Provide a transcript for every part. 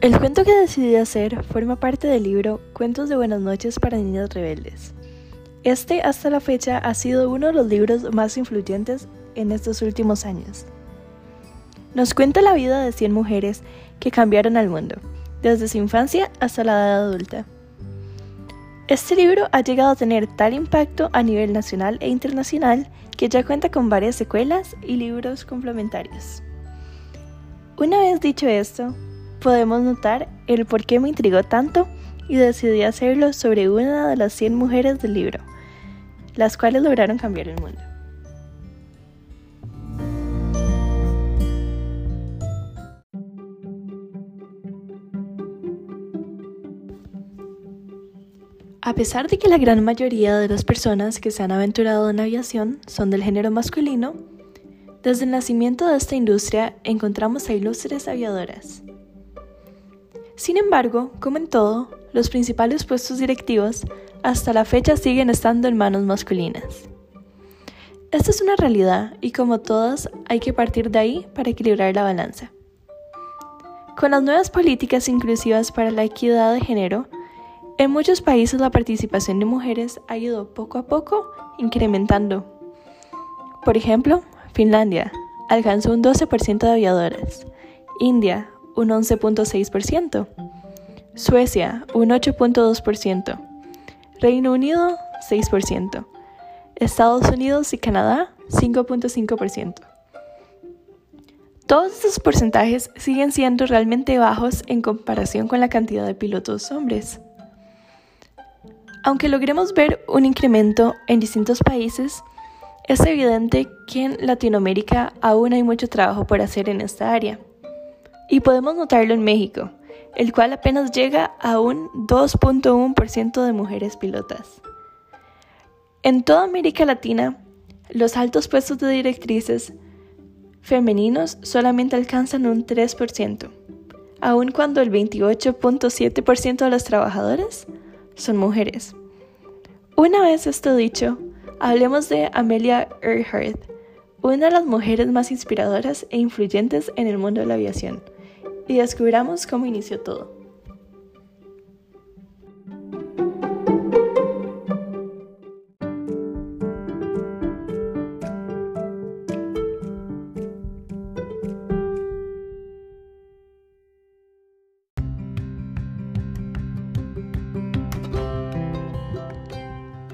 El cuento que decidí hacer forma parte del libro Cuentos de Buenas noches para Niños Rebeldes. Este hasta la fecha ha sido uno de los libros más influyentes en estos últimos años. Nos cuenta la vida de 100 mujeres que cambiaron al mundo, desde su infancia hasta la edad adulta. Este libro ha llegado a tener tal impacto a nivel nacional e internacional que ya cuenta con varias secuelas y libros complementarios. Una vez dicho esto, podemos notar el por qué me intrigó tanto y decidí hacerlo sobre una de las 100 mujeres del libro, las cuales lograron cambiar el mundo. A pesar de que la gran mayoría de las personas que se han aventurado en aviación son del género masculino, desde el nacimiento de esta industria encontramos a ilustres aviadoras. Sin embargo, como en todo, los principales puestos directivos hasta la fecha siguen estando en manos masculinas. Esta es una realidad y como todas hay que partir de ahí para equilibrar la balanza. Con las nuevas políticas inclusivas para la equidad de género, en muchos países la participación de mujeres ha ido poco a poco incrementando. Por ejemplo, Finlandia alcanzó un 12% de aviadoras, India un 11.6%, Suecia un 8.2%, Reino Unido 6%, Estados Unidos y Canadá 5.5%. Todos estos porcentajes siguen siendo realmente bajos en comparación con la cantidad de pilotos hombres. Aunque logremos ver un incremento en distintos países, es evidente que en Latinoamérica aún hay mucho trabajo por hacer en esta área. Y podemos notarlo en México, el cual apenas llega a un 2.1% de mujeres pilotas. En toda América Latina, los altos puestos de directrices femeninos solamente alcanzan un 3%, aun cuando el 28.7% de las trabajadoras son mujeres. Una vez esto dicho, hablemos de Amelia Earhart, una de las mujeres más inspiradoras e influyentes en el mundo de la aviación y descubramos cómo inició todo.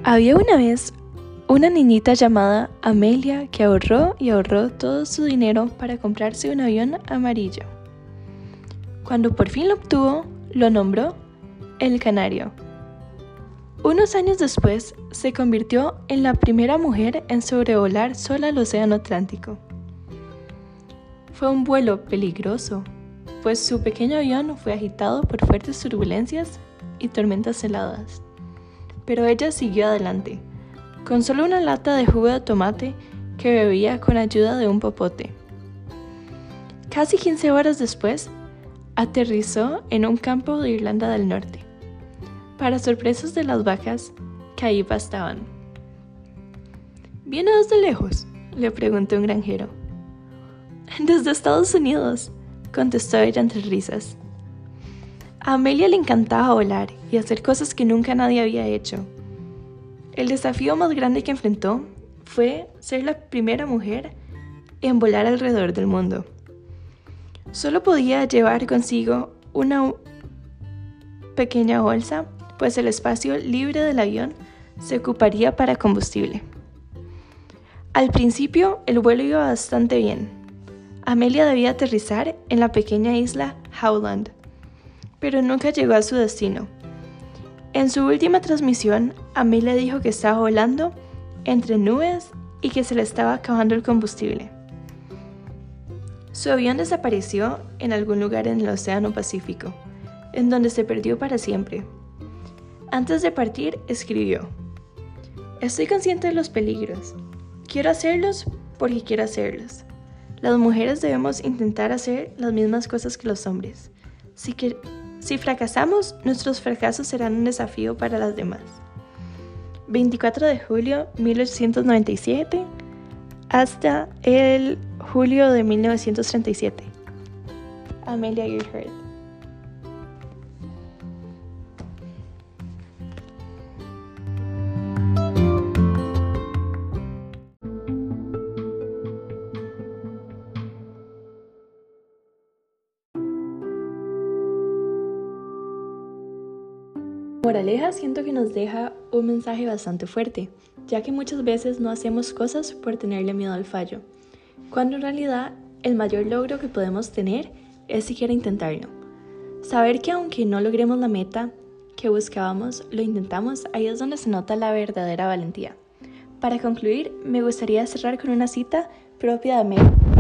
Había una vez una niñita llamada Amelia que ahorró y ahorró todo su dinero para comprarse un avión amarillo. Cuando por fin lo obtuvo, lo nombró el Canario. Unos años después, se convirtió en la primera mujer en sobrevolar sola el Océano Atlántico. Fue un vuelo peligroso, pues su pequeño avión fue agitado por fuertes turbulencias y tormentas heladas. Pero ella siguió adelante, con solo una lata de jugo de tomate que bebía con ayuda de un popote. Casi 15 horas después, aterrizó en un campo de Irlanda del Norte, para sorpresas de las vacas que ahí pastaban. ¿Viene desde lejos? le preguntó un granjero. Desde Estados Unidos, contestó ella entre risas. A Amelia le encantaba volar y hacer cosas que nunca nadie había hecho. El desafío más grande que enfrentó fue ser la primera mujer en volar alrededor del mundo. Solo podía llevar consigo una pequeña bolsa, pues el espacio libre del avión se ocuparía para combustible. Al principio el vuelo iba bastante bien. Amelia debía aterrizar en la pequeña isla Howland, pero nunca llegó a su destino. En su última transmisión, Amelia dijo que estaba volando entre nubes y que se le estaba acabando el combustible. Su avión desapareció en algún lugar en el Océano Pacífico, en donde se perdió para siempre. Antes de partir, escribió, Estoy consciente de los peligros. Quiero hacerlos porque quiero hacerlos. Las mujeres debemos intentar hacer las mismas cosas que los hombres. Si, que, si fracasamos, nuestros fracasos serán un desafío para las demás. 24 de julio 1897 hasta el julio de 1937. Amelia Earhart. Moraleja siento que nos deja un mensaje bastante fuerte, ya que muchas veces no hacemos cosas por tenerle miedo al fallo, cuando en realidad el mayor logro que podemos tener es siquiera intentarlo. Saber que aunque no logremos la meta que buscábamos, lo intentamos, ahí es donde se nota la verdadera valentía. Para concluir, me gustaría cerrar con una cita propia de Mel